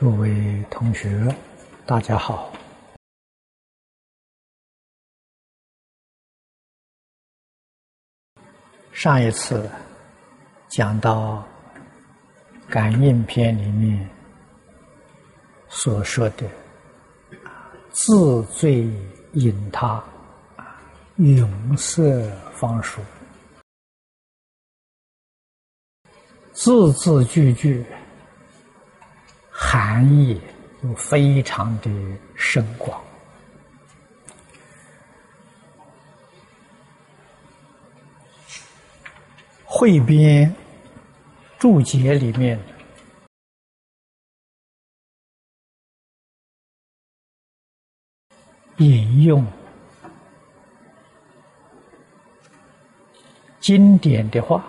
各位同学，大家好。上一次讲到《感应篇》里面所说的“自醉引他，永色方熟”，字字句句。含义又非常的深广。汇编注解里面引用经典的话，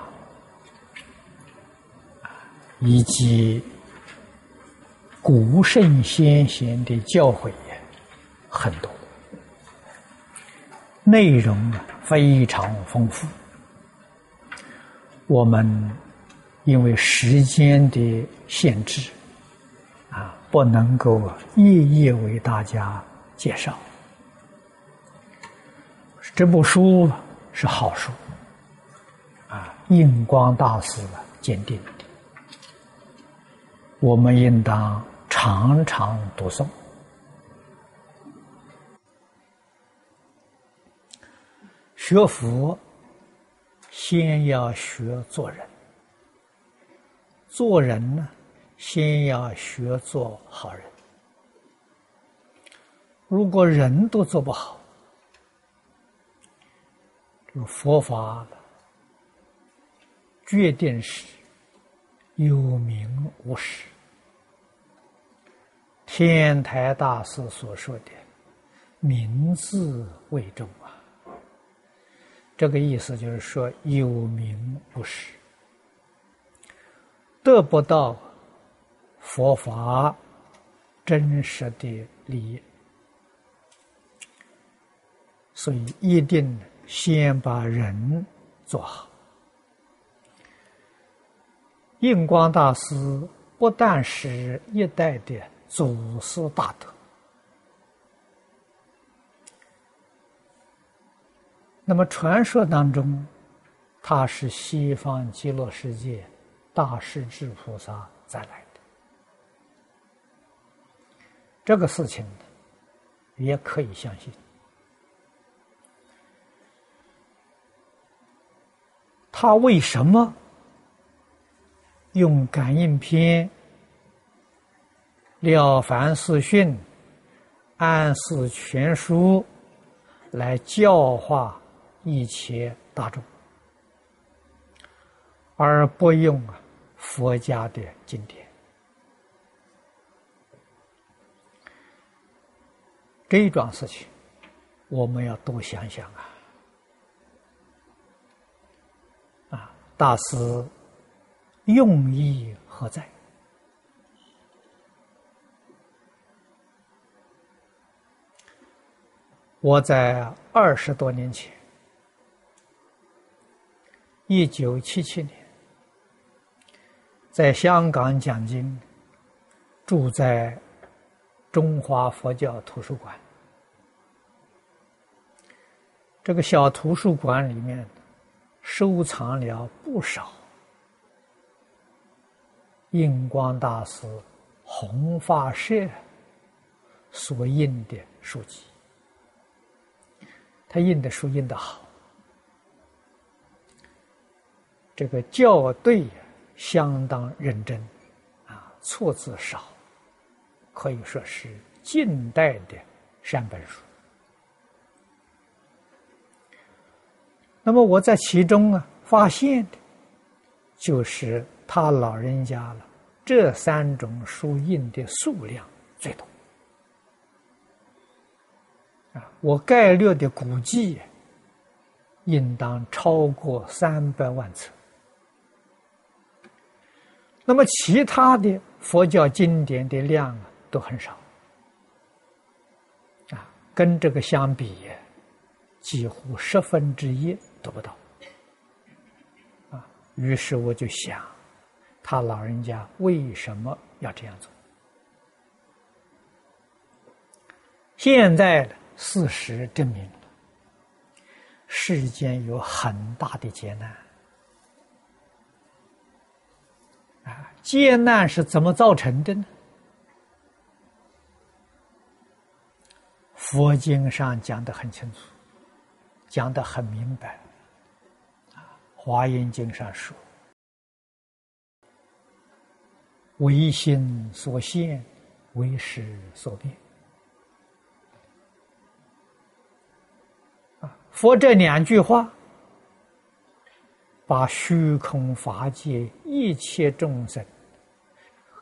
以及。古圣先贤的教诲很多，内容啊非常丰富。我们因为时间的限制，啊，不能够一一为大家介绍。这部书是好书，啊，印光大师鉴定的，我们应当。常常读诵，学佛先要学做人，做人呢，先要学做好人。如果人都做不好，这个佛法决定是有名无实。天台大师所说的“名字为重”啊，这个意思就是说有名无实，得不到佛法真实的利益，所以一定先把人做好。印光大师不但是一代的。祖师大德，那么传说当中，他是西方极乐世界大势至菩萨再来的，这个事情也可以相信。他为什么用感应篇？《了凡四训》《安世全书》来教化一切大众，而不用啊佛家的经典。这一桩事情，我们要多想想啊！啊，大师用意何在？我在二十多年前，一九七七年，在香港讲经，住在中华佛教图书馆。这个小图书馆里面收藏了不少印光大师弘法社所印的书籍。他印的书印的好，这个校对相当认真，啊，错字少，可以说是近代的善本书。那么我在其中啊发现的，就是他老人家了这三种书印的数量最多。啊，我概略的估计，应当超过三百万册。那么其他的佛教经典的量啊，都很少。啊，跟这个相比，几乎十分之一都不到。啊，于是我就想，他老人家为什么要这样做？现在事实证明，世间有很大的劫难。啊，劫难是怎么造成的呢？佛经上讲的很清楚，讲的很明白。啊，《华严经》上说：“唯心所现，唯识所变。”佛这两句话。把虚空法界一切众生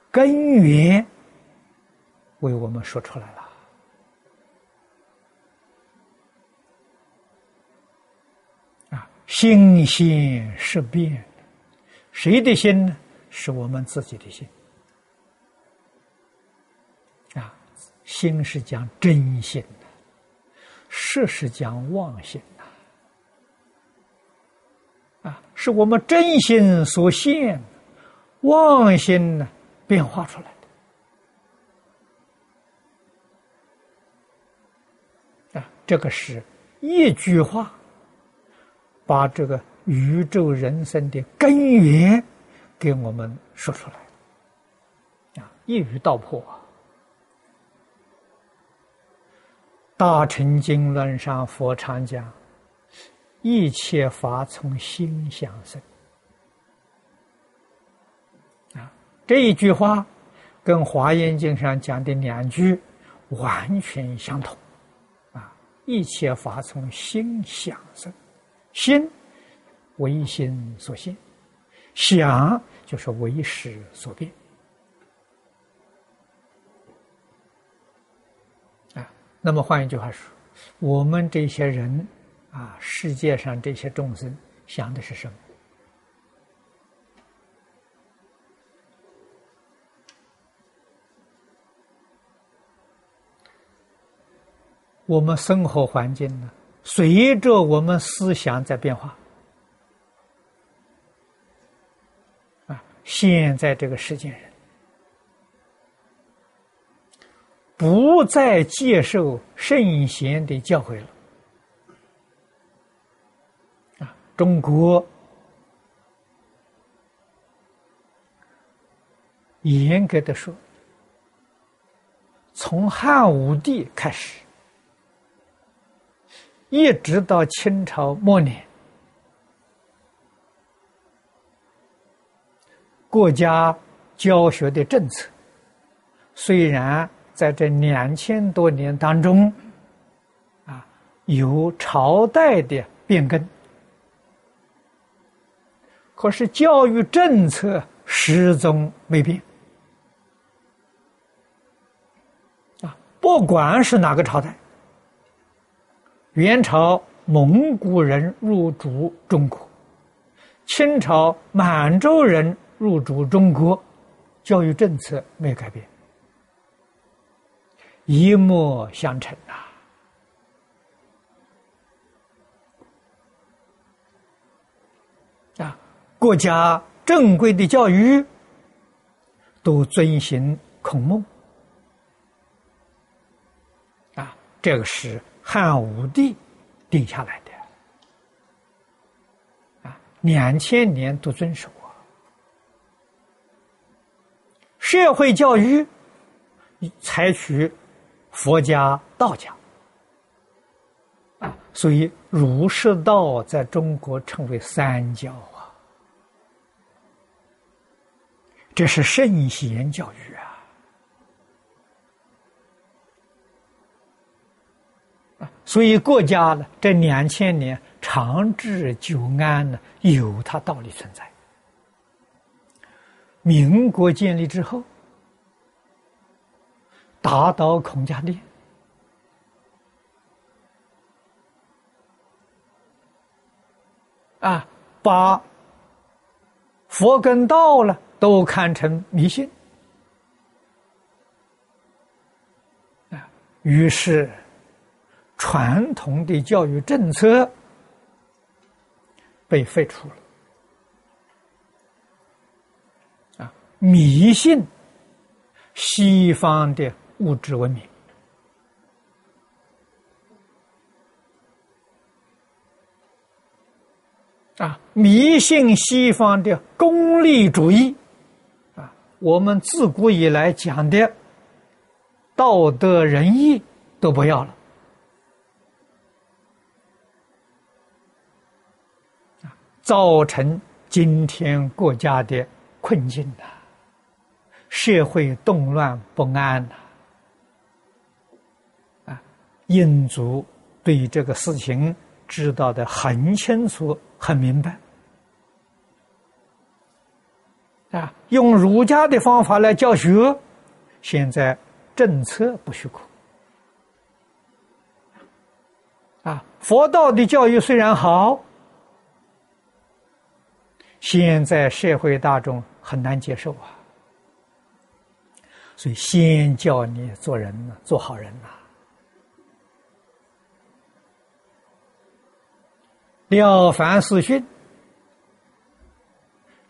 根源为我们说出来了啊！心心是变，谁的心呢？是我们自己的心啊！心是讲真心，事是讲妄心呐。啊，是我们真心所现，妄心呢变化出来的。啊，这个是一句话，把这个宇宙人生的根源给我们说出来。啊，一语道破啊。大乘经论上，佛常讲。一切法从心想生，啊，这一句话跟《华严经》上讲的两句完全相同，啊，一切法从心想生，心为心所现，想就是为识所变，那么换一句话说，我们这些人。啊，世界上这些众生想的是什么？我们生活环境呢，随着我们思想在变化。啊，现在这个世界人不再接受圣贤的教诲了。啊中国严格的说，从汉武帝开始，一直到清朝末年，国家教学的政策，虽然在这两千多年当中，啊，有朝代的变更。可是教育政策始终没变啊！不管是哪个朝代，元朝蒙古人入主中国，清朝满洲人入主中国，教育政策没有改变，一脉相承啊！国家正规的教育都遵循孔孟啊，这个是汉武帝定下来的啊，两千年都遵守啊。社会教育采取佛家、道家，所以儒释道在中国称为三教啊。这是圣贤教育啊！所以国家呢，这两千年长治久安呢，有它道理存在。民国建立之后，打倒孔家店，啊，把佛跟道了。都看成迷信啊，于是传统的教育政策被废除了啊，迷信西方的物质文明。啊迷信西方的功利主义。啊我们自古以来讲的道德仁义都不要了。造成今天国家的困境的社会动乱不安呐。印族对这个事情知道的很清楚。很明白，啊，用儒家的方法来教学，现在政策不许可，啊，佛道的教育虽然好，现在社会大众很难接受啊，所以先教你做人呢，做好人呐。《了凡四训》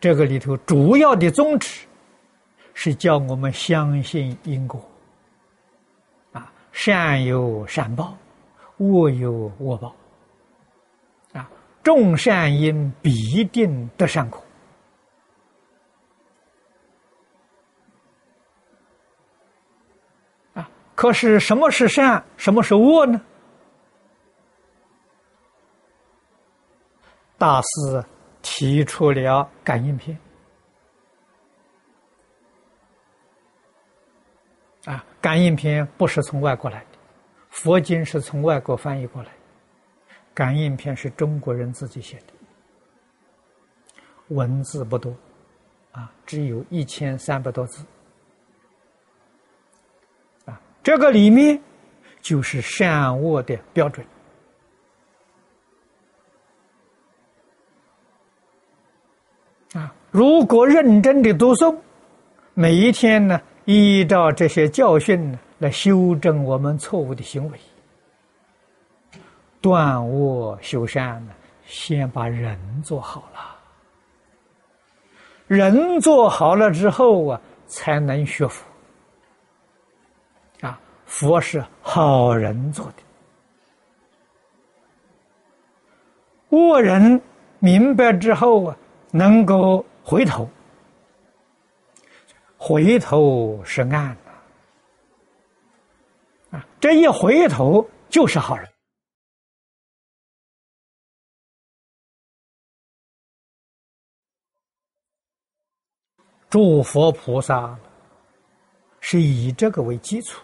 这个里头主要的宗旨是叫我们相信因果，啊，善有善报，恶有恶报，啊，种善因必定得善果，啊，可是什么是善，什么是恶呢？大师提出了感应篇啊，感应篇不是从外国来的，佛经是从外国翻译过来，感应篇是中国人自己写的，文字不多，啊，只有一千三百多字，啊，这个里面就是善恶的标准。如果认真的读诵，每一天呢，依照这些教训呢，来修正我们错误的行为，断恶修善呢，先把人做好了，人做好了之后啊，才能学佛。啊，佛是好人做的，恶人明白之后啊。能够回头，回头是岸！啊，这一回头就是好人。诸佛菩萨是以这个为基础，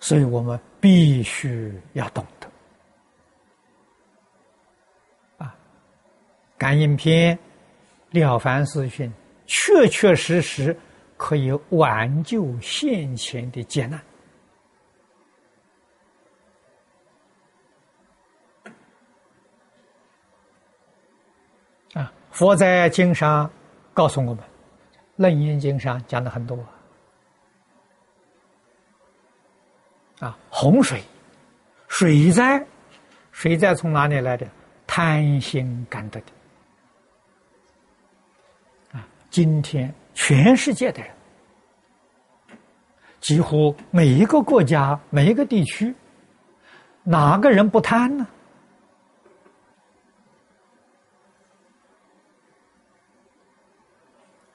所以我们必须要懂。感应篇、了凡四训，确确实实可以挽救现前的劫难。啊，佛在经上告诉我们，《楞严经》上讲的很多。啊，洪水、水灾，水灾从哪里来的？贪心感得的。今天全世界的人，几乎每一个国家、每一个地区，哪个人不贪呢？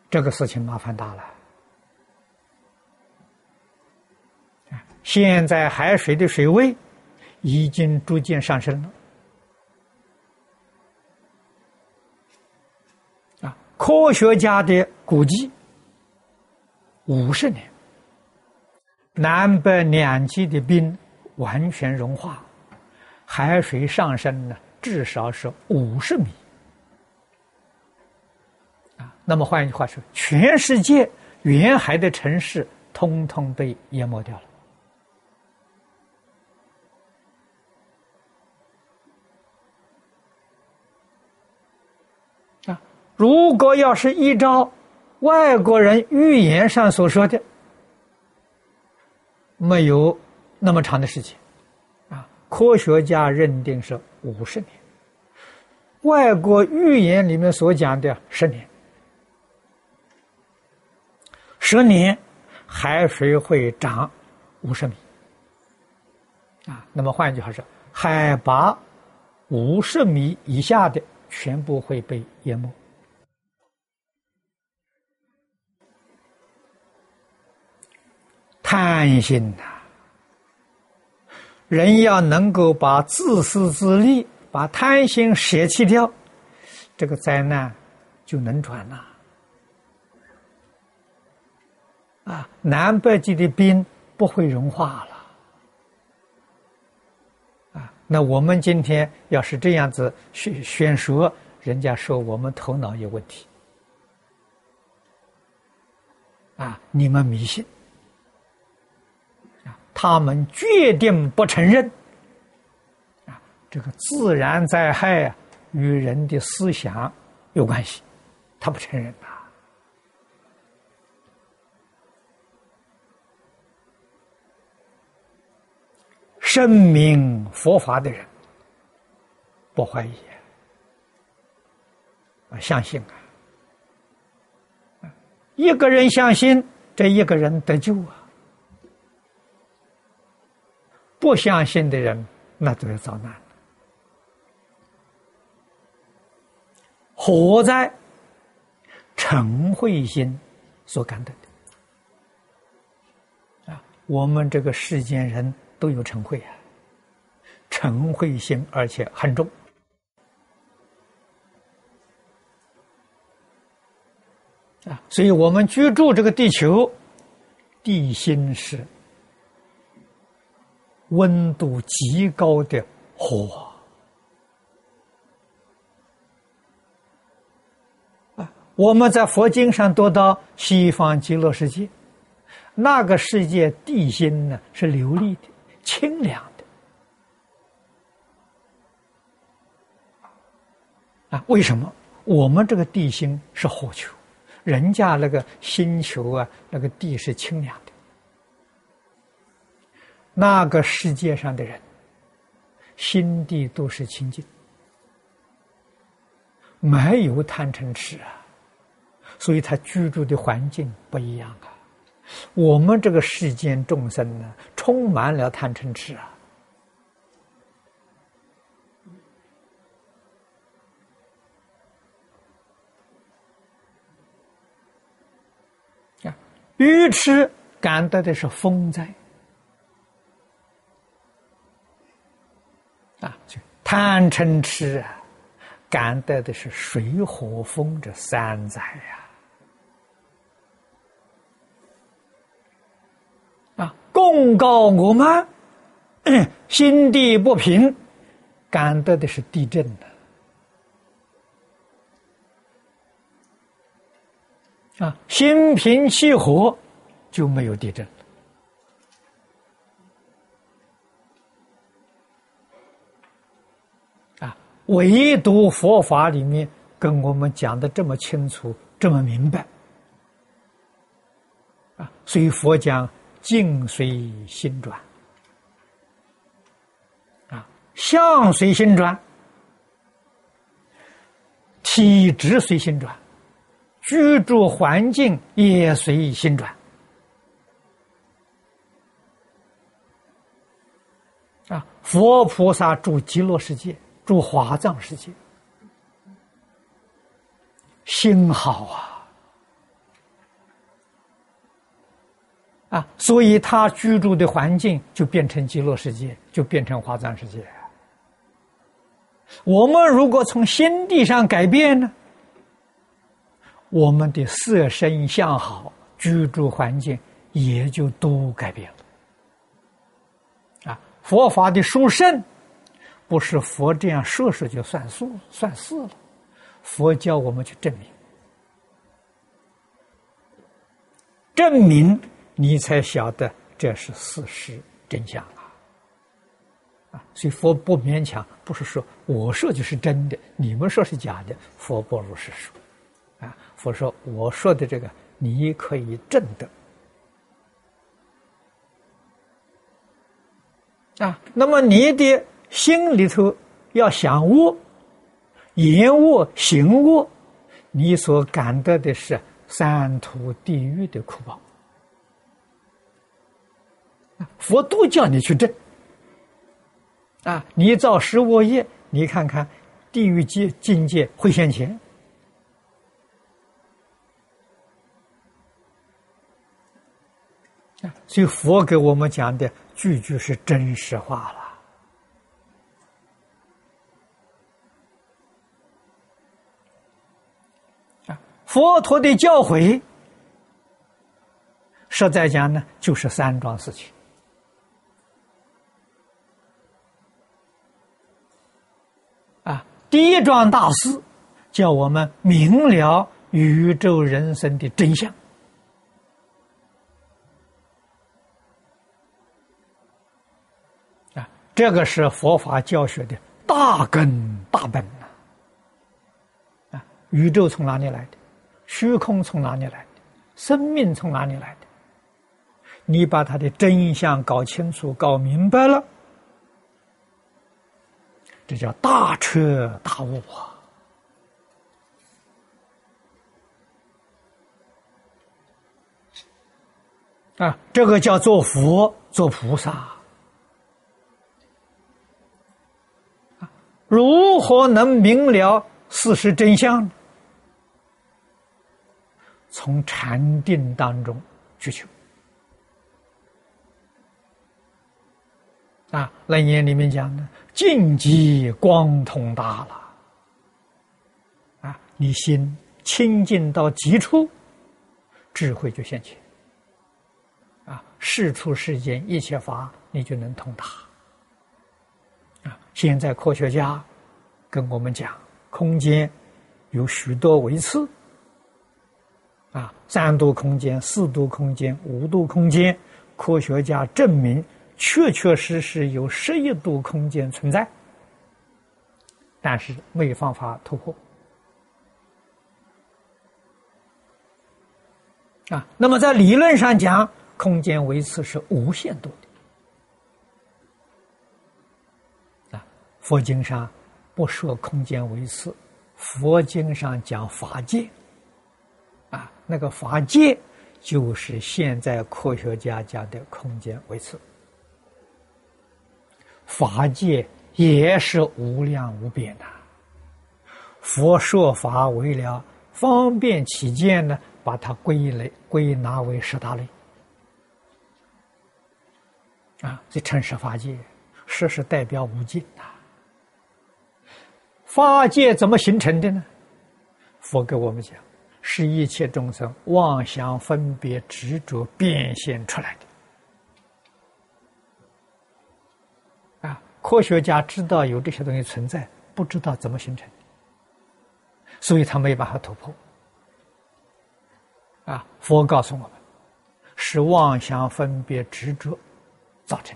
这个事情麻烦大了。现在海水的水位已经逐渐上升了。科学家的估计，五十年，南北两极的冰完全融化，海水上升呢，至少是五十米。啊，那么换一句话说，全世界沿海的城市通通被淹没掉了。如果要是依照外国人预言上所说的，没有那么长的时间，啊，科学家认定是五十年，外国预言里面所讲的十年，十年海水会涨五十米，啊，那么换句话说，海拔五十米以下的全部会被淹没。贪心呐，人要能够把自私自利、把贪心舍弃掉，这个灾难就能转了。啊，南北极的冰不会融化了。啊，那我们今天要是这样子宣宣说，人家说我们头脑有问题。啊，你们迷信。他们决定不承认。啊，这个自然灾害啊，与人的思想有关系，他不承认呐。证明佛法的人不怀疑啊，相信啊，一个人相信，这一个人得救啊；不相信的人，那就要遭难了。活在陈慧心所感的啊，我们这个世间人。都有嗔恚啊，嗔恚心，而且很重啊！所以我们居住这个地球，地心是温度极高的火啊！我们在佛经上读到西方极乐世界，那个世界地心呢是流利的。清凉的啊？为什么我们这个地心是火球，人家那个星球啊，那个地是清凉？那个世界上的人心地都是清净，没有贪嗔痴啊，所以他居住的环境不一样啊。我们这个世间众生呢，充满了贪嗔痴啊！啊，愚痴感得的是风灾啊，贪嗔痴啊，感得的是水火风这三灾呀。啊公告我们心地不平，感得的是地震啊，心平气和就没有地震了啊。唯独佛法里面跟我们讲的这么清楚，这么明白。啊，所以佛讲。境随心转，啊，相随心转，体质随心转，居住环境也随心转，啊，佛菩萨住极乐世界，住华藏世界，心好啊。啊，所以他居住的环境就变成极乐世界，就变成华藏世界。我们如果从心地上改变呢，我们的色身相好，居住环境也就都改变了。啊，佛法的殊胜，不是佛这样说说就算数算事了，佛教我们去证明，证明。你才晓得这是事实真相啊！啊，所以佛不勉强，不是说我说就是真的，你们说是假的，佛不如是说。啊，佛说我说的这个你可以证得。啊，那么你的心里头要想恶、言恶、行恶，你所感得的是三途地狱的苦报。佛都叫你去证啊！你造十恶业，你看看地狱界境界会现前所以佛给我们讲的句句是真实话了。佛陀的教诲，实在讲呢，就是三桩事情。啊，第一桩大事，叫我们明了宇宙人生的真相。啊，这个是佛法教学的大根大本呐。啊，宇宙从哪里来的？虚空从哪里来的？生命从哪里来的？你把它的真相搞清楚、搞明白了，这叫大彻大悟啊！啊，这个叫做佛、做菩萨如何能明了事实真相？从禅定当中去求啊，《楞严》里面讲的境极光通大了啊，你心清净到极处，智慧就现前啊，事出世间一切法，你就能通达啊。现在科学家跟我们讲，空间有许多维次。啊，三度空间、四度空间、五度空间，科学家证明确确实实有十一度空间存在，但是没有方法突破。啊，那么在理论上讲，空间维次是无限度的。啊，佛经上不说空间维次，佛经上讲法界。啊，那个法界就是现在科学家讲的空间维次，法界也是无量无边的。佛说法为了方便起见呢，把它归类归纳为十大类。啊，这称十法界，十是代表无尽呐。法界怎么形成的呢？佛给我们讲。是一切众生妄想分别执着变现出来的啊！科学家知道有这些东西存在，不知道怎么形成，所以他没有办法突破。啊！佛告诉我们，是妄想分别执着造成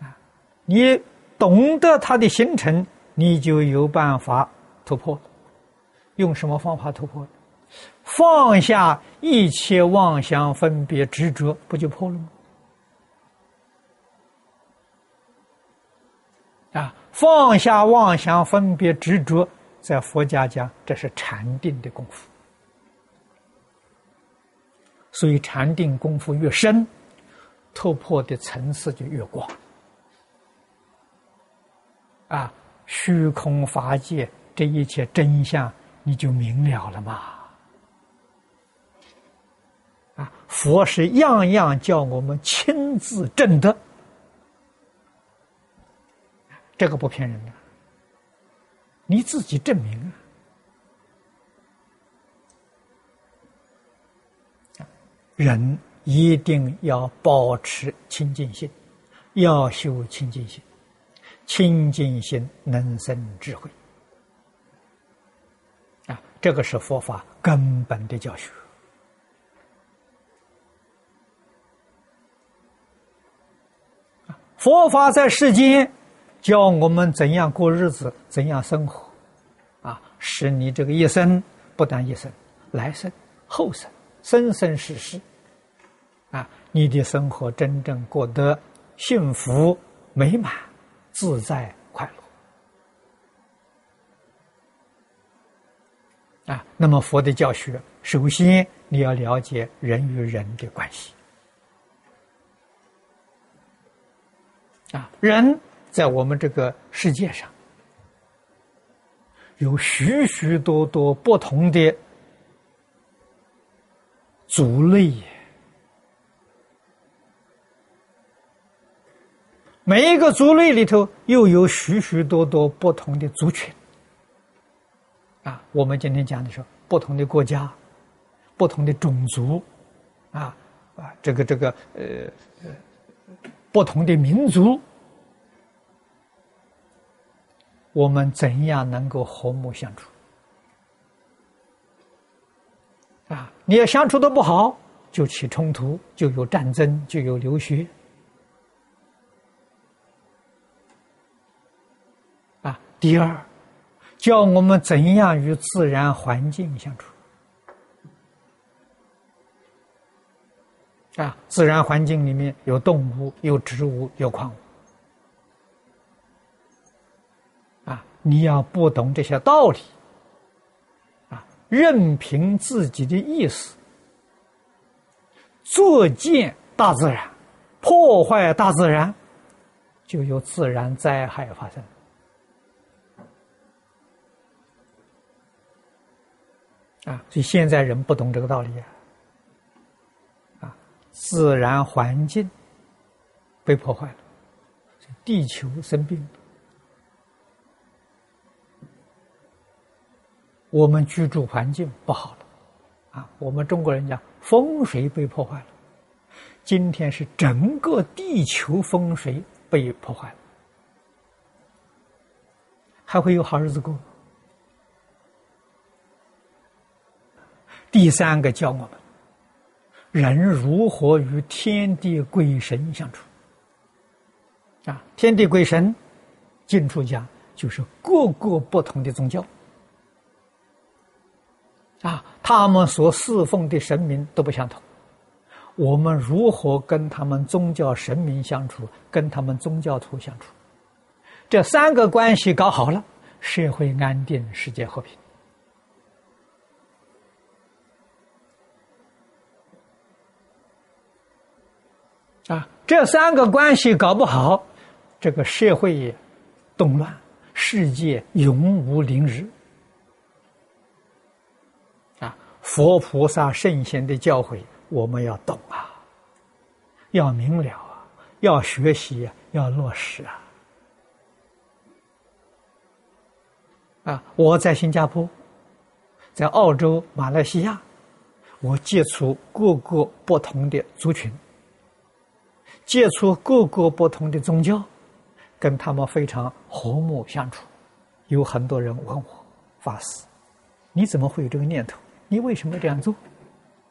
的。啊！你懂得它的形成，你就有办法突破。用什么方法突破？放下一切妄想分别执着，不就破了吗？啊，放下妄想分别执着，在佛家讲，这是禅定的功夫。所以禅定功夫越深，突破的层次就越广。啊，虚空法界这一切真相。你就明了了嘛！啊，佛是样样叫我们亲自证得，这个不骗人的，你自己证明啊！人一定要保持清净心，要修清净心，清净心能生智慧。这个是佛法根本的教学。佛法在世间教我们怎样过日子，怎样生活，啊，使你这个一生不但一生，来生、后生、生生世世，啊，你的生活真正过得幸福、美满、自在。啊，那么佛的教学，首先你要了解人与人的关系。啊，人在我们这个世界上，有许许多多不同的族类，每一个族类里头又有许许多多不同的族群。啊，我们今天讲的是不同的国家、不同的种族，啊啊，这个这个呃呃，不同的民族，我们怎样能够和睦相处？啊，你要相处的不好，就起冲突，就有战争，就有流血。啊，第二。教我们怎样与自然环境相处啊！自然环境里面有动物、有植物、有矿物啊！你要不懂这些道理啊，任凭自己的意思作践大自然，破坏大自然，就有自然灾害发生。啊，所以现在人不懂这个道理啊！啊，自然环境被破坏了，地球生病了，我们居住环境不好了，啊，我们中国人讲风水被破坏了，今天是整个地球风水被破坏了，还会有好日子过？第三个教我们，人如何与天地鬼神相处。啊，天地鬼神，进出家就是各个不同的宗教。啊，他们所侍奉的神明都不相同，我们如何跟他们宗教神明相处，跟他们宗教徒相处？这三个关系搞好了，社会安定，世界和平。啊，这三个关系搞不好，这个社会动乱，世界永无宁日。啊，佛菩萨圣贤的教诲，我们要懂啊，要明了啊，要学习，要落实啊。啊，我在新加坡，在澳洲、马来西亚，我接触各个不同的族群。接触各个不同的宗教，跟他们非常和睦相处。有很多人问我法师：“你怎么会有这个念头？你为什么这样做？”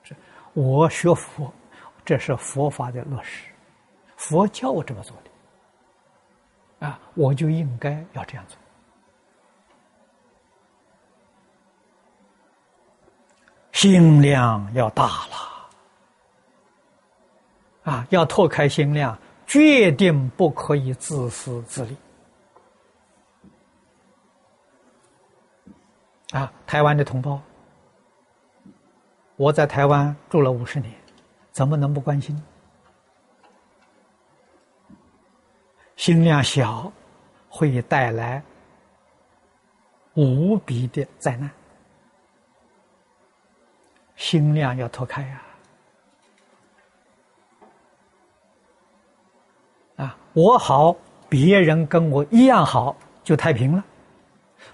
是我学佛，这是佛法的落实，佛教我这么做的，啊，我就应该要这样做。心量要大了。啊，要拓开心量，决定不可以自私自利。啊，台湾的同胞，我在台湾住了五十年，怎么能不关心？心量小，会带来无比的灾难。心量要拓开呀。啊，啊我好，别人跟我一样好，就太平了；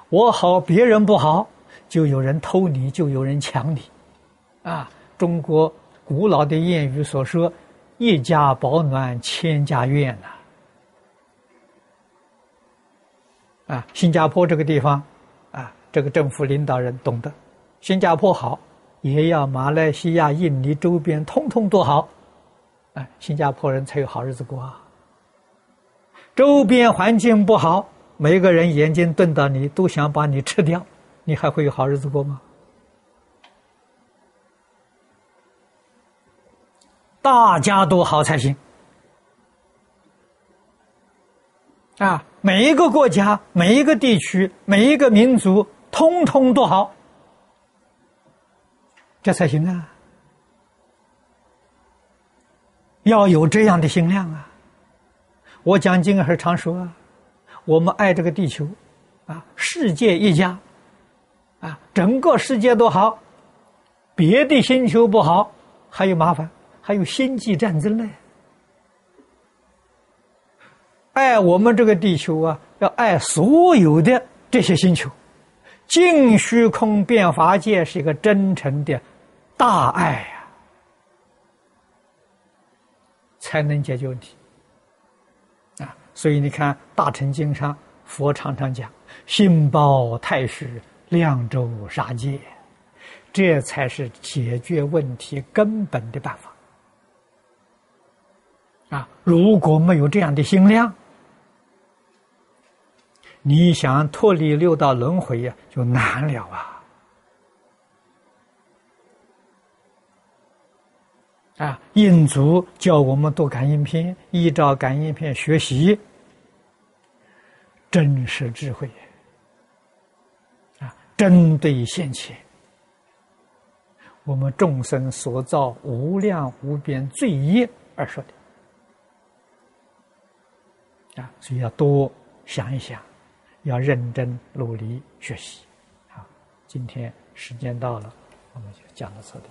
我好，别人不好，就有人偷你，就有人抢你。啊，中国古老的谚语所说：“一家保暖，千家怨”呐。啊，新加坡这个地方，啊，这个政府领导人懂得，新加坡好，也要马来西亚、印尼周边通通都好，哎，新加坡人才有好日子过啊。周边环境不好，每个人眼睛瞪到你，都想把你吃掉，你还会有好日子过吗？大家都好才行。啊，每一个国家、每一个地区、每一个民族，通通都好，这才行啊！要有这样的心量啊！我讲经还是常说，我们爱这个地球，啊，世界一家，啊，整个世界都好，别的星球不好，还有麻烦，还有星际战争呢。爱我们这个地球啊，要爱所有的这些星球。净虚空变法界是一个真诚的大爱呀，才能解决问题。所以你看《大乘经》上，佛常常讲“心包太虚，量周杀戒”，这才是解决问题根本的办法。啊，如果没有这样的心量，你想脱离六道轮回呀，就难了啊！啊，印祖教我们读感应篇，依照感应篇学习真实智慧啊，针对现前我们众生所造无量无边罪业而说的啊，所以要多想一想。要认真努力学习，好，今天时间到了，我们就讲到这里。